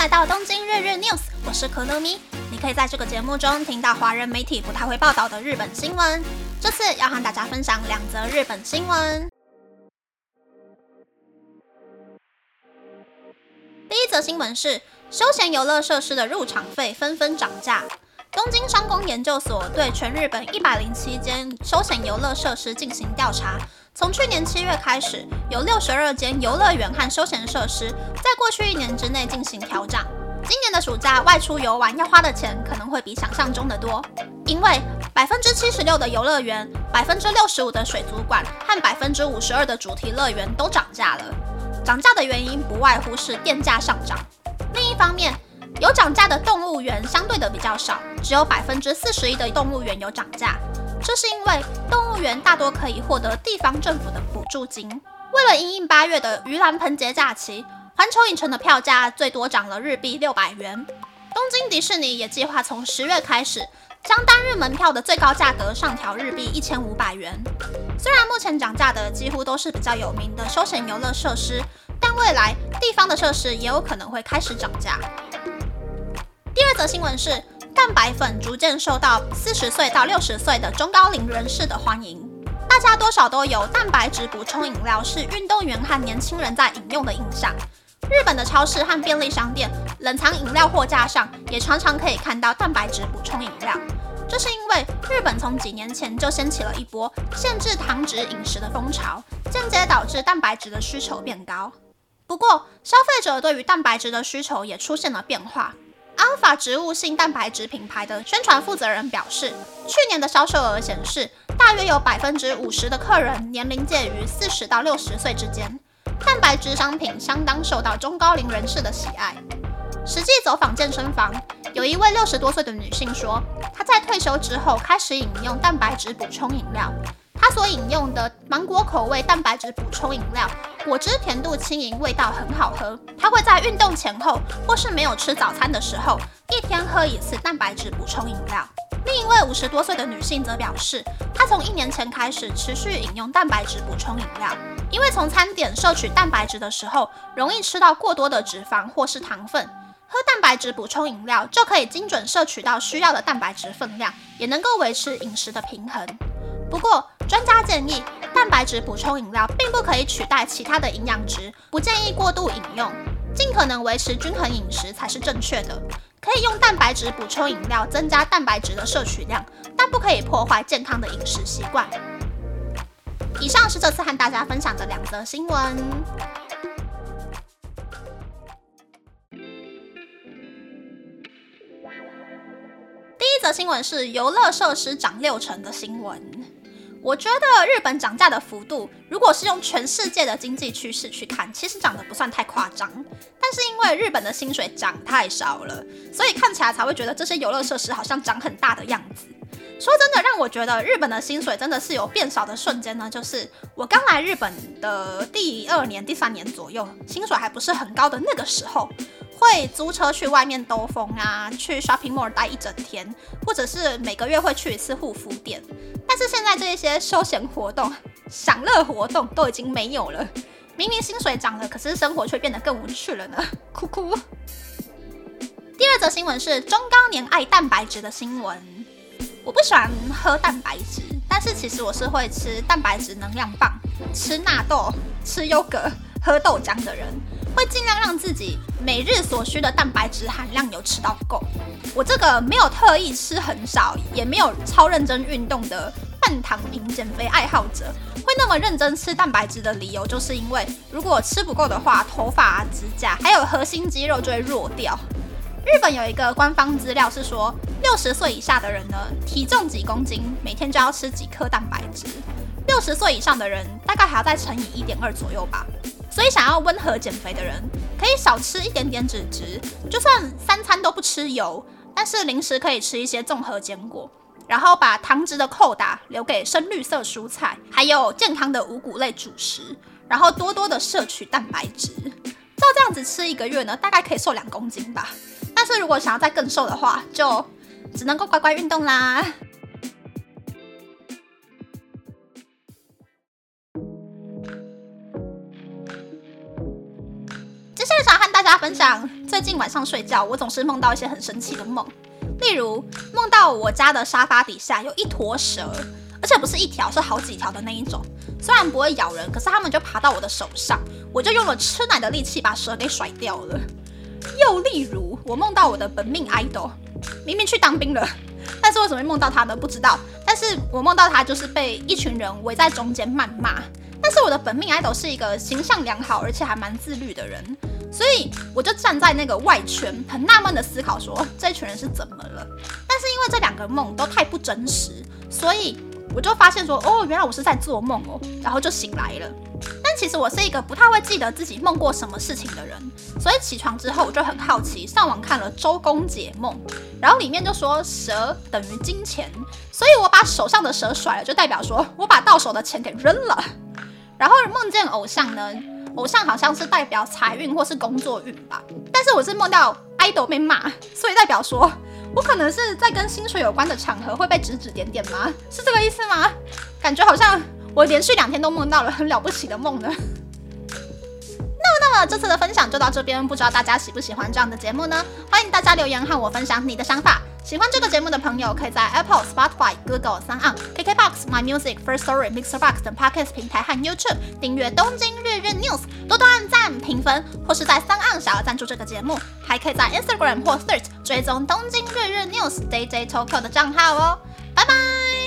来到东京日日 news，我是可乐咪。你可以在这个节目中听到华人媒体不太会报道的日本新闻。这次要和大家分享两则日本新闻。第一则新闻是休闲游乐设施的入场费纷纷涨价。东京商工研究所对全日本一百零七间休闲游乐设施进行调查。从去年七月开始，有六十二间游乐园和休闲设施在过去一年之内进行调涨。今年的暑假外出游玩要花的钱可能会比想象中的多，因为百分之七十六的游乐园、百分之六十五的水族馆和百分之五十二的主题乐园都涨价了。涨价的原因不外乎是电价上涨。另一方面，有涨价的动物园相对的比较少，只有百分之四十一的动物园有涨价。这是因为动物园大多可以获得地方政府的补助金。为了应应八月的盂兰盆节假期，环球影城的票价最多涨了日币六百元。东京迪士尼也计划从十月开始，将单日门票的最高价格上调日币一千五百元。虽然目前涨价的几乎都是比较有名的休闲游乐设施，但未来地方的设施也有可能会开始涨价。第二则新闻是。蛋白粉逐渐受到四十岁到六十岁的中高龄人士的欢迎，大家多少都有蛋白质补充饮料是运动员和年轻人在饮用的印象。日本的超市和便利商店冷藏饮料货架上也常常可以看到蛋白质补充饮料，这是因为日本从几年前就掀起了一波限制糖脂饮食的风潮，间接导致蛋白质的需求变高。不过，消费者对于蛋白质的需求也出现了变化。阿尔法植物性蛋白质品牌的宣传负责人表示，去年的销售额显示，大约有百分之五十的客人年龄介于四十到六十岁之间。蛋白质商品相当受到中高龄人士的喜爱。实际走访健身房，有一位六十多岁的女性说，她在退休之后开始饮用蛋白质补充饮料。她所饮用的芒果口味蛋白质补充饮料，果汁甜度轻盈，味道很好喝。她会在运动前后或是没有吃早餐的时候，一天喝一次蛋白质补充饮料。另一位五十多岁的女性则表示，她从一年前开始持续饮用蛋白质补充饮料，因为从餐点摄取蛋白质的时候，容易吃到过多的脂肪或是糖分，喝蛋白质补充饮料就可以精准摄取到需要的蛋白质分量，也能够维持饮食的平衡。不过，专家建议，蛋白质补充饮料并不可以取代其他的营养值，不建议过度饮用，尽可能维持均衡饮食才是正确的。可以用蛋白质补充饮料增加蛋白质的摄取量，但不可以破坏健康的饮食习惯。以上是这次和大家分享的两则新闻。第一则新闻是游乐设施涨六成的新闻。我觉得日本涨价的幅度，如果是用全世界的经济趋势去看，其实涨得不算太夸张。但是因为日本的薪水涨太少了，所以看起来才会觉得这些游乐设施好像涨很大的样子。说真的，让我觉得日本的薪水真的是有变少的瞬间呢，就是我刚来日本的第二年、第三年左右，薪水还不是很高的那个时候。会租车去外面兜风啊，去 shopping mall 待一整天，或者是每个月会去一次护肤店。但是现在这些休闲活动、享乐活动都已经没有了。明明薪水涨了，可是生活却变得更无趣了呢，哭哭。第二则新闻是中高年爱蛋白质的新闻。我不喜欢喝蛋白质，但是其实我是会吃蛋白质能量棒、吃纳豆、吃优格、喝豆浆的人。会尽量让自己每日所需的蛋白质含量有吃到够。我这个没有特意吃很少，也没有超认真运动的半糖型减肥爱好者，会那么认真吃蛋白质的理由，就是因为如果吃不够的话，头发、指甲还有核心肌肉就会弱掉。日本有一个官方资料是说，六十岁以下的人呢，体重几公斤，每天就要吃几颗蛋白质；六十岁以上的人，大概还要再乘以一点二左右吧。所以，想要温和减肥的人，可以少吃一点点脂质，就算三餐都不吃油，但是零食可以吃一些综合坚果，然后把糖质的扣打留给深绿色蔬菜，还有健康的五谷类主食，然后多多的摄取蛋白质。照这样子吃一个月呢，大概可以瘦两公斤吧。但是如果想要再更瘦的话，就只能够乖乖运动啦。大家分享，最近晚上睡觉，我总是梦到一些很神奇的梦，例如梦到我家的沙发底下有一坨蛇，而且不是一条，是好几条的那一种。虽然不会咬人，可是它们就爬到我的手上，我就用了吃奶的力气把蛇给甩掉了。又例如，我梦到我的本命 idol，明明去当兵了，但是为什么会梦到他呢？不知道。但是我梦到他就是被一群人围在中间谩骂。的本命 idol 是一个形象良好而且还蛮自律的人，所以我就站在那个外圈，很纳闷的思考说这一群人是怎么了？但是因为这两个梦都太不真实，所以。我就发现说，哦，原来我是在做梦哦，然后就醒来了。但其实我是一个不太会记得自己梦过什么事情的人，所以起床之后我就很好奇，上网看了周公解梦，然后里面就说蛇等于金钱，所以我把手上的蛇甩了，就代表说我把到手的钱给扔了。然后梦见偶像呢，偶像好像是代表财运或是工作运吧，但是我是梦到 idol 被骂，所以代表说。我可能是在跟薪水有关的场合会被指指点点吗？是这个意思吗？感觉好像我连续两天都梦到了很了不起的梦呢。那，这次的分享就到这边，不知道大家喜不喜欢这样的节目呢？欢迎大家留言和我分享你的想法。喜欢这个节目的朋友，可以在 Apple、Spotify、Google、三 on、KKBox、My Music、First Story、Mixer Box 等 Podcast 平台和 YouTube 订阅《东京日日 News》，多多按赞、评分，或是在三岸想要赞助这个节目，还可以在 Instagram 或 Search 追踪《东京日日 News》DJ Tokyo 的账号哦。拜拜。